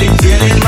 y tienen